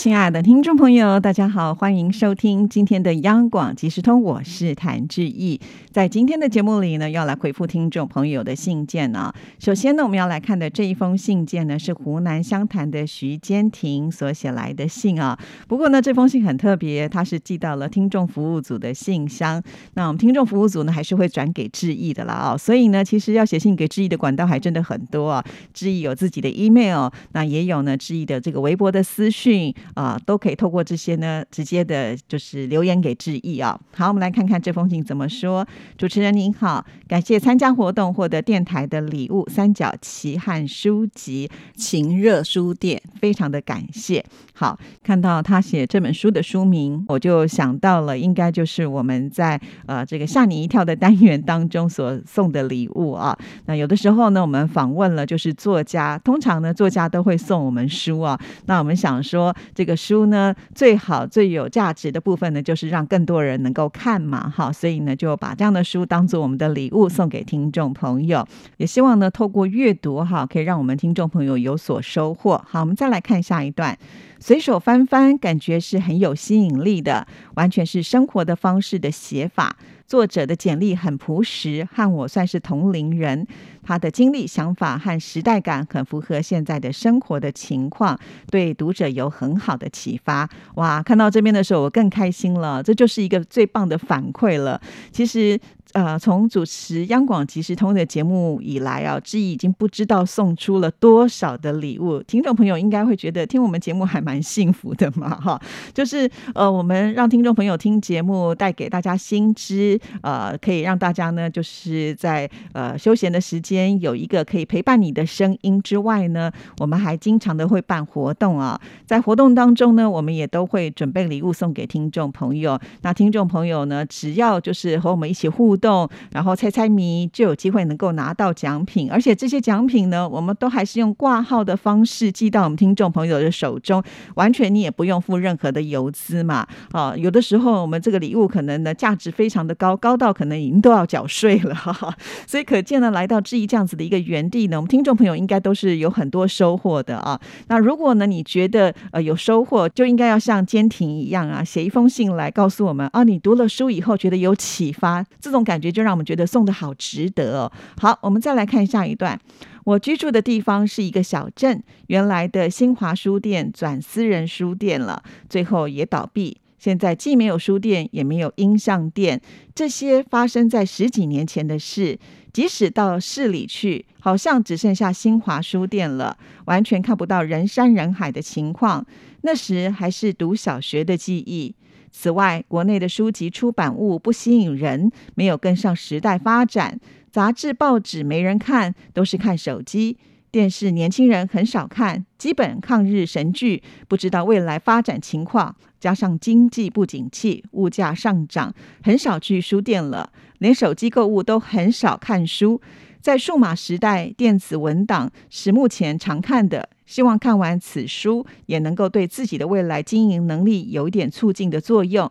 亲爱的听众朋友，大家好，欢迎收听今天的央广即时通，我是谭志毅。在今天的节目里呢，要来回复听众朋友的信件呢。首先呢，我们要来看的这一封信件呢，是湖南湘潭的徐坚婷所写来的信啊。不过呢，这封信很特别，它是寄到了听众服务组的信箱。那我们听众服务组呢，还是会转给志毅的啦啊。所以呢，其实要写信给志毅的管道还真的很多啊。志毅有自己的 email，那也有呢志毅的这个微博的私讯。啊，都可以透过这些呢，直接的就是留言给致意啊。好，我们来看看这封信怎么说。主持人您好，感谢参加活动获得电台的礼物——三角旗和书籍情热书店，非常的感谢。好，看到他写这本书的书名，我就想到了，应该就是我们在呃这个吓你一跳的单元当中所送的礼物啊。那有的时候呢，我们访问了就是作家，通常呢作家都会送我们书啊。那我们想说。这个书呢，最好最有价值的部分呢，就是让更多人能够看嘛，哈，所以呢，就把这样的书当做我们的礼物送给听众朋友，也希望呢，透过阅读哈，可以让我们听众朋友有所收获。好，我们再来看下一段，随手翻翻，感觉是很有吸引力的，完全是生活的方式的写法。作者的简历很朴实，和我算是同龄人。他的经历、想法和时代感很符合现在的生活的情况，对读者有很好的启发。哇，看到这边的时候，我更开心了。这就是一个最棒的反馈了。其实。呃，从主持央广即时通的节目以来啊，志毅已经不知道送出了多少的礼物。听众朋友应该会觉得听我们节目还蛮幸福的嘛，哈，就是呃，我们让听众朋友听节目，带给大家新知，呃，可以让大家呢，就是在呃休闲的时间间有一个可以陪伴你的声音之外呢，我们还经常的会办活动啊，在活动当中呢，我们也都会准备礼物送给听众朋友。那听众朋友呢，只要就是和我们一起互动，然后猜猜谜，就有机会能够拿到奖品。而且这些奖品呢，我们都还是用挂号的方式寄到我们听众朋友的手中，完全你也不用付任何的邮资嘛。啊，有的时候我们这个礼物可能呢价值非常的高，高到可能已经都要缴税了哈。所以可见呢，来到质这样子的一个原地呢，我们听众朋友应该都是有很多收获的啊。那如果呢你觉得呃有收获，就应该要像坚挺一样啊，写一封信来告诉我们啊，你读了书以后觉得有启发，这种。感觉就让我们觉得送的好值得哦。好，我们再来看下一段。我居住的地方是一个小镇，原来的新华书店转私人书店了，最后也倒闭。现在既没有书店，也没有音像店，这些发生在十几年前的事。即使到市里去，好像只剩下新华书店了，完全看不到人山人海的情况。那时还是读小学的记忆。此外，国内的书籍出版物不吸引人，没有跟上时代发展。杂志、报纸没人看，都是看手机、电视，年轻人很少看。基本抗日神剧，不知道未来发展情况。加上经济不景气，物价上涨，很少去书店了，连手机购物都很少看书。在数码时代，电子文档是目前常看的。希望看完此书，也能够对自己的未来经营能力有一点促进的作用。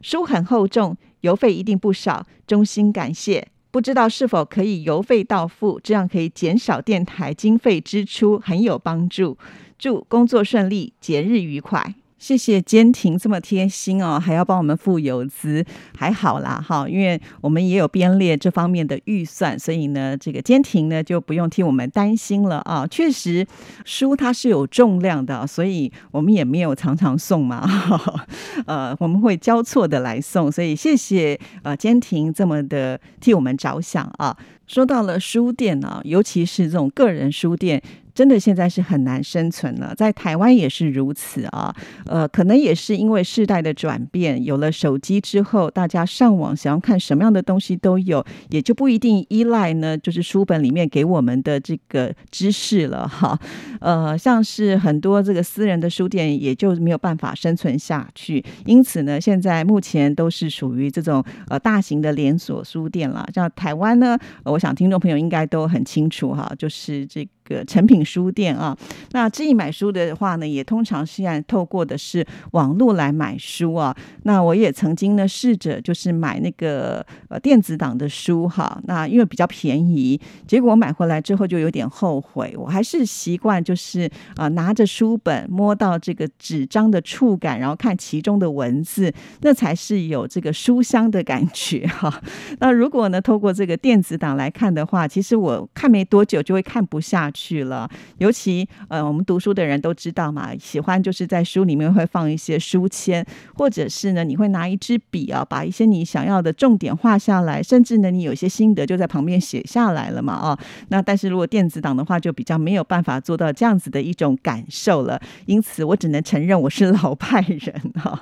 书很厚重，邮费一定不少，衷心感谢。不知道是否可以邮费到付，这样可以减少电台经费支出，很有帮助。祝工作顺利，节日愉快。谢谢坚婷这么贴心哦，还要帮我们付邮资，还好啦哈，因为我们也有编列这方面的预算，所以呢，这个坚婷呢就不用替我们担心了啊。确实，书它是有重量的，所以我们也没有常常送嘛，呃，我们会交错的来送，所以谢谢呃坚婷这么的替我们着想啊。说到了书店呢，尤其是这种个人书店。真的现在是很难生存了，在台湾也是如此啊。呃，可能也是因为世代的转变，有了手机之后，大家上网想要看什么样的东西都有，也就不一定依赖呢，就是书本里面给我们的这个知识了哈。呃，像是很多这个私人的书店，也就没有办法生存下去。因此呢，现在目前都是属于这种呃大型的连锁书店了。像台湾呢，我想听众朋友应该都很清楚哈，就是这。个成品书店啊。那至于买书的话呢，也通常是按透过的是网络来买书啊。那我也曾经呢试着就是买那个呃电子档的书哈，那因为比较便宜，结果买回来之后就有点后悔。我还是习惯就是啊拿着书本摸到这个纸张的触感，然后看其中的文字，那才是有这个书香的感觉哈。那如果呢透过这个电子档来看的话，其实我看没多久就会看不下去去了。尤其呃我们读书的人都知道嘛，喜欢就是在书里面会放一些书签，或者是呢你会拿一支笔啊，把一些你想要的重点画下来，甚至呢你有些心得就在旁边写下来了嘛啊。那但是如果电子档的话，就比较没有办法做到这样子的一种感受了。因此我只能承认我是老派人哈。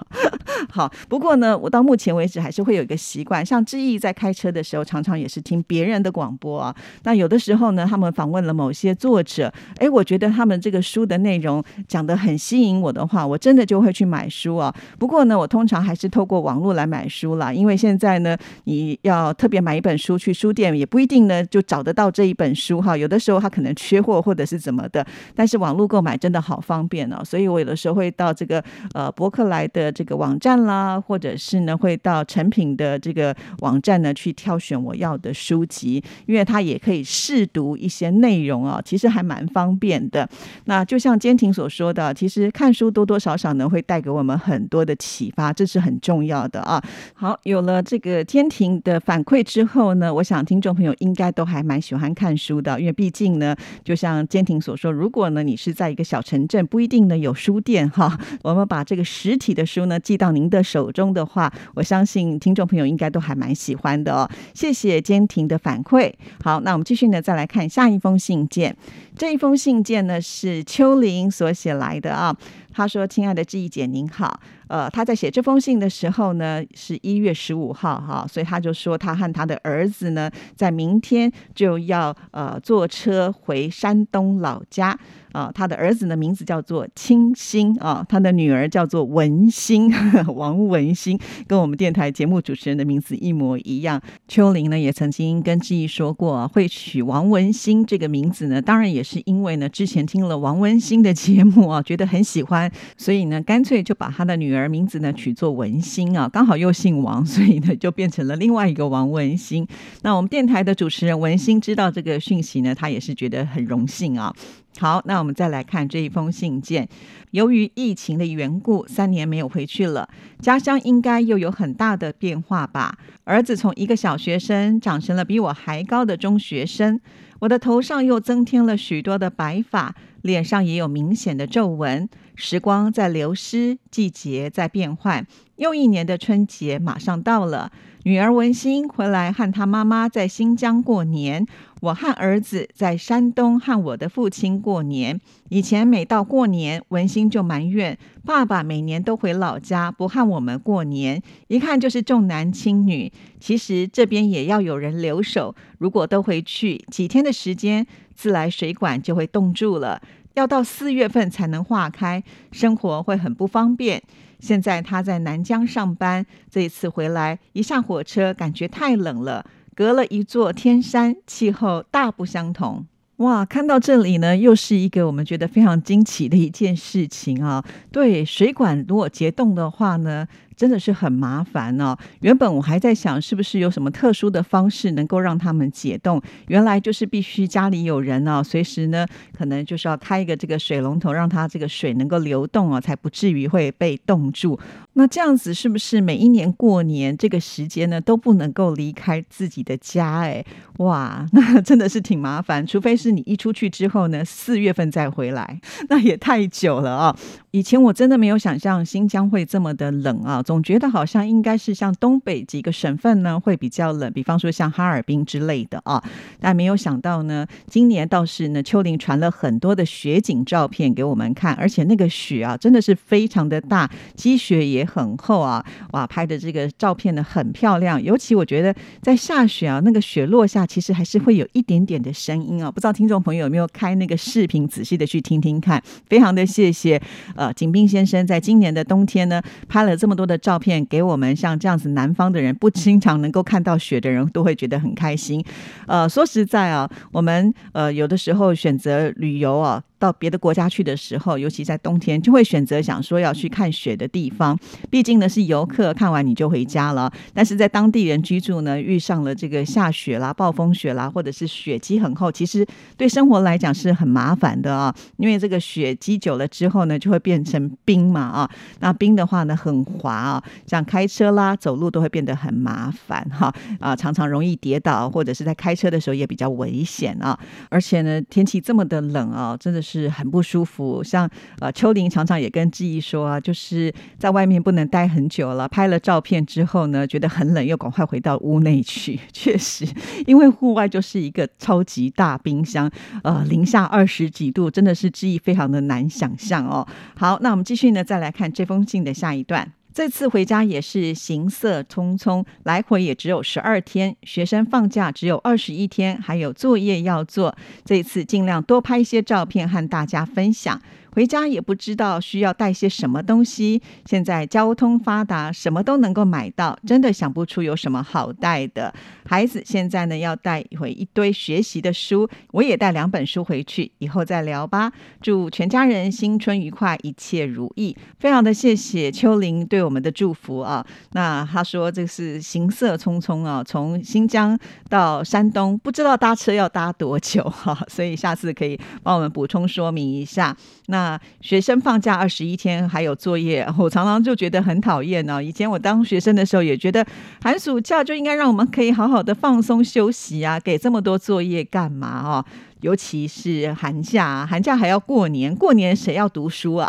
好，不过呢，我到目前为止还是会有一个习惯，像志毅在开车的时候，常常也是听别人的广播啊。那有的时候呢，他们访问了某些作者，哎，我觉得他们这个书的内容讲的很吸引我的话，我真的就会去买书啊。不过呢，我通常还是透过网络来买书啦，因为现在呢，你要特别买一本书去书店，也不一定呢就找得到这一本书哈。有的时候他可能缺货或者是怎么的，但是网络购买真的好方便哦。所以我有的时候会到这个呃博客来的这个网站啦，或者是呢会到成品的这个网站呢去挑选我要的书籍，因为它也可以试读一些内容啊，其实还蛮方便的。那就像坚婷所说的，其实看书多多少少呢会带给我们很多的启发，这是很重要的啊。好，有了这个坚婷的反馈之后呢，我想听众朋友应该都还蛮喜欢看书的，因为毕竟呢，就像坚婷所说，如果呢你是在一个小城镇，不一定呢有书店哈，我们把这个实体的书呢寄到您的手中的话，我相信听众朋友应该都还蛮喜欢的哦。谢谢坚婷的反馈。好，那我们继续呢，再来看下一封信件。这一封信件呢是秋玲所写来的啊。他说：“亲爱的志毅姐，您好。呃，他在写这封信的时候呢，是一月十五号哈，所以他就说他和他的儿子呢，在明天就要呃坐车回山东老家。”啊，他的儿子的名字叫做清新啊，他的女儿叫做文心，王文心，跟我们电台节目主持人的名字一模一样。秋玲呢也曾经跟志毅说过，会取王文心这个名字呢，当然也是因为呢之前听了王文心的节目啊，觉得很喜欢，所以呢干脆就把他的女儿名字呢取作文心啊，刚好又姓王，所以呢就变成了另外一个王文心。那我们电台的主持人文心知道这个讯息呢，他也是觉得很荣幸啊。好，那我们再来看这一封信件。由于疫情的缘故，三年没有回去了，家乡应该又有很大的变化吧？儿子从一个小学生长成了比我还高的中学生，我的头上又增添了许多的白发，脸上也有明显的皱纹。时光在流失，季节在变换，又一年的春节马上到了。女儿文心回来和她妈妈在新疆过年，我和儿子在山东和我的父亲过年。以前每到过年，文心就埋怨爸爸每年都回老家，不和我们过年，一看就是重男轻女。其实这边也要有人留守，如果都回去几天的时间，自来水管就会冻住了，要到四月份才能化开，生活会很不方便。现在他在南疆上班，这一次回来一下火车，感觉太冷了，隔了一座天山，气候大不相同。哇，看到这里呢，又是一个我们觉得非常惊奇的一件事情啊！对，水管如果结冻的话呢？真的是很麻烦哦。原本我还在想，是不是有什么特殊的方式能够让他们解冻？原来就是必须家里有人哦，随时呢，可能就是要开一个这个水龙头，让它这个水能够流动哦，才不至于会被冻住。那这样子是不是每一年过年这个时间呢，都不能够离开自己的家？哎，哇，那真的是挺麻烦。除非是你一出去之后呢，四月份再回来，那也太久了啊。以前我真的没有想象新疆会这么的冷啊，总觉得好像应该是像东北几个省份呢会比较冷，比方说像哈尔滨之类的啊，但没有想到呢，今年倒是呢，秋林传了很多的雪景照片给我们看，而且那个雪啊真的是非常的大，积雪也很厚啊，哇，拍的这个照片呢很漂亮，尤其我觉得在下雪啊，那个雪落下其实还是会有一点点的声音啊，不知道听众朋友有没有开那个视频仔细的去听听看，非常的谢谢。呃，景斌先生在今年的冬天呢，拍了这么多的照片给我们，像这样子南方的人不经常能够看到雪的人，都会觉得很开心。呃，说实在啊，我们呃有的时候选择旅游啊。到别的国家去的时候，尤其在冬天，就会选择想说要去看雪的地方。毕竟呢是游客，看完你就回家了。但是在当地人居住呢，遇上了这个下雪啦、暴风雪啦，或者是雪积很厚，其实对生活来讲是很麻烦的啊。因为这个雪积久了之后呢，就会变成冰嘛啊。那冰的话呢，很滑啊，像开车啦、走路都会变得很麻烦哈啊，常常容易跌倒，或者是在开车的时候也比较危险啊。而且呢，天气这么的冷啊，真的是。是很不舒服，像呃秋玲常常也跟志毅说啊，就是在外面不能待很久了。拍了照片之后呢，觉得很冷，又赶快回到屋内去。确实，因为户外就是一个超级大冰箱，呃，零下二十几度，真的是记忆非常的难想象哦。好，那我们继续呢，再来看这封信的下一段。这次回家也是行色匆匆，来回也只有十二天，学生放假只有二十一天，还有作业要做。这次尽量多拍一些照片和大家分享。回家也不知道需要带些什么东西。现在交通发达，什么都能够买到，真的想不出有什么好带的。孩子现在呢要带回一堆学习的书，我也带两本书回去，以后再聊吧。祝全家人新春愉快，一切如意。非常的谢谢秋玲对我们的祝福啊。那他说这是行色匆匆啊，从新疆到山东，不知道搭车要搭多久哈，所以下次可以帮我们补充说明一下。那学生放假二十一天还有作业，我常常就觉得很讨厌呢。以前我当学生的时候也觉得寒暑假就应该让我们可以好好的放松休息啊，给这么多作业干嘛哦？尤其是寒假，寒假还要过年，过年谁要读书啊？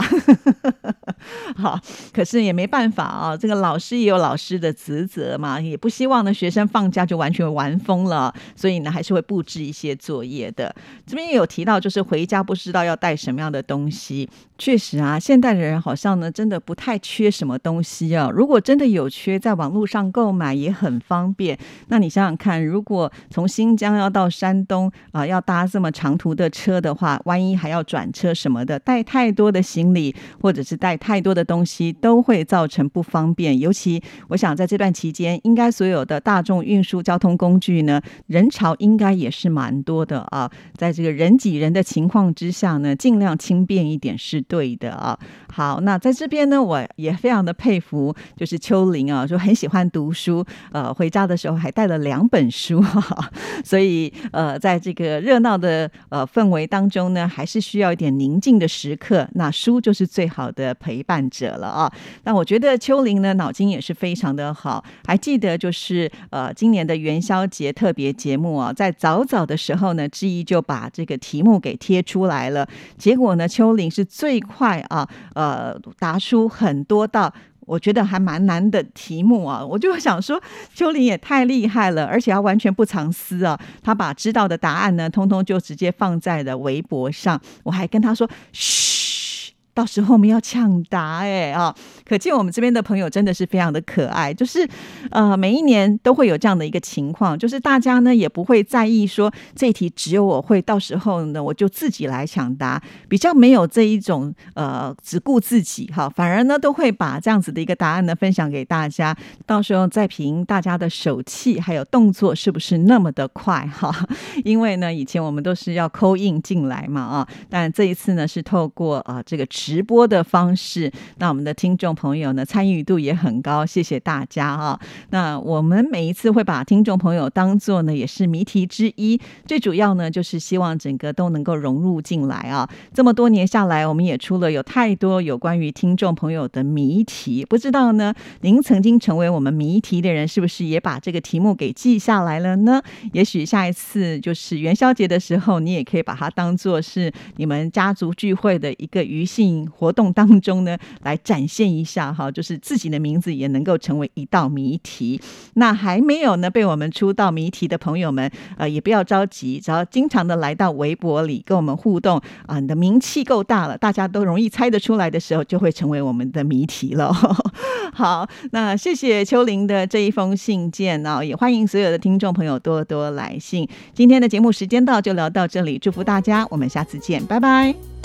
好，可是也没办法啊，这个老师也有老师的职责嘛，也不希望呢学生放假就完全玩疯了，所以呢还是会布置一些作业的。这边也有提到，就是回家不知道要带什么样的东西。し确实啊，现代的人好像呢真的不太缺什么东西啊。如果真的有缺，在网络上购买也很方便。那你想想看，如果从新疆要到山东啊，要搭这么长途的车的话，万一还要转车什么的，带太多的行李或者是带太多的东西，都会造成不方便。尤其我想在这段期间，应该所有的大众运输交通工具呢，人潮应该也是蛮多的啊。在这个人挤人的情况之下呢，尽量轻便一点是对的啊。好，那在这边呢，我也非常的佩服，就是秋玲啊，说很喜欢读书，呃，回家的时候还带了两本书，所以呃，在这个。热闹的呃氛围当中呢，还是需要一点宁静的时刻。那书就是最好的陪伴者了啊。那我觉得秋玲呢脑筋也是非常的好。还记得就是呃今年的元宵节特别节目啊，在早早的时候呢，志毅就把这个题目给贴出来了。结果呢，秋玲是最快啊，呃答出很多道。我觉得还蛮难的题目啊，我就想说，秋林也太厉害了，而且他完全不藏私啊，他把知道的答案呢，通通就直接放在了微博上，我还跟他说，嘘。到时候我们要抢答哎啊！可见我们这边的朋友真的是非常的可爱，就是呃每一年都会有这样的一个情况，就是大家呢也不会在意说这一题只有我会，到时候呢我就自己来抢答，比较没有这一种呃只顾自己哈，反而呢都会把这样子的一个答案呢分享给大家，到时候再凭大家的手气还有动作是不是那么的快哈？因为呢以前我们都是要扣印进来嘛啊，但这一次呢是透过啊这个。直播的方式，那我们的听众朋友呢参与度也很高，谢谢大家啊！那我们每一次会把听众朋友当做呢也是谜题之一，最主要呢就是希望整个都能够融入进来啊！这么多年下来，我们也出了有太多有关于听众朋友的谜题，不知道呢您曾经成为我们谜题的人，是不是也把这个题目给记下来了呢？也许下一次就是元宵节的时候，你也可以把它当做是你们家族聚会的一个余兴。活动当中呢，来展现一下哈，就是自己的名字也能够成为一道谜题。那还没有呢被我们出道谜题的朋友们，呃，也不要着急，只要经常的来到微博里跟我们互动啊，你的名气够大了，大家都容易猜得出来的时候，就会成为我们的谜题了。好，那谢谢秋玲的这一封信件呢，也欢迎所有的听众朋友多多来信。今天的节目时间到，就聊到这里，祝福大家，我们下次见，拜拜。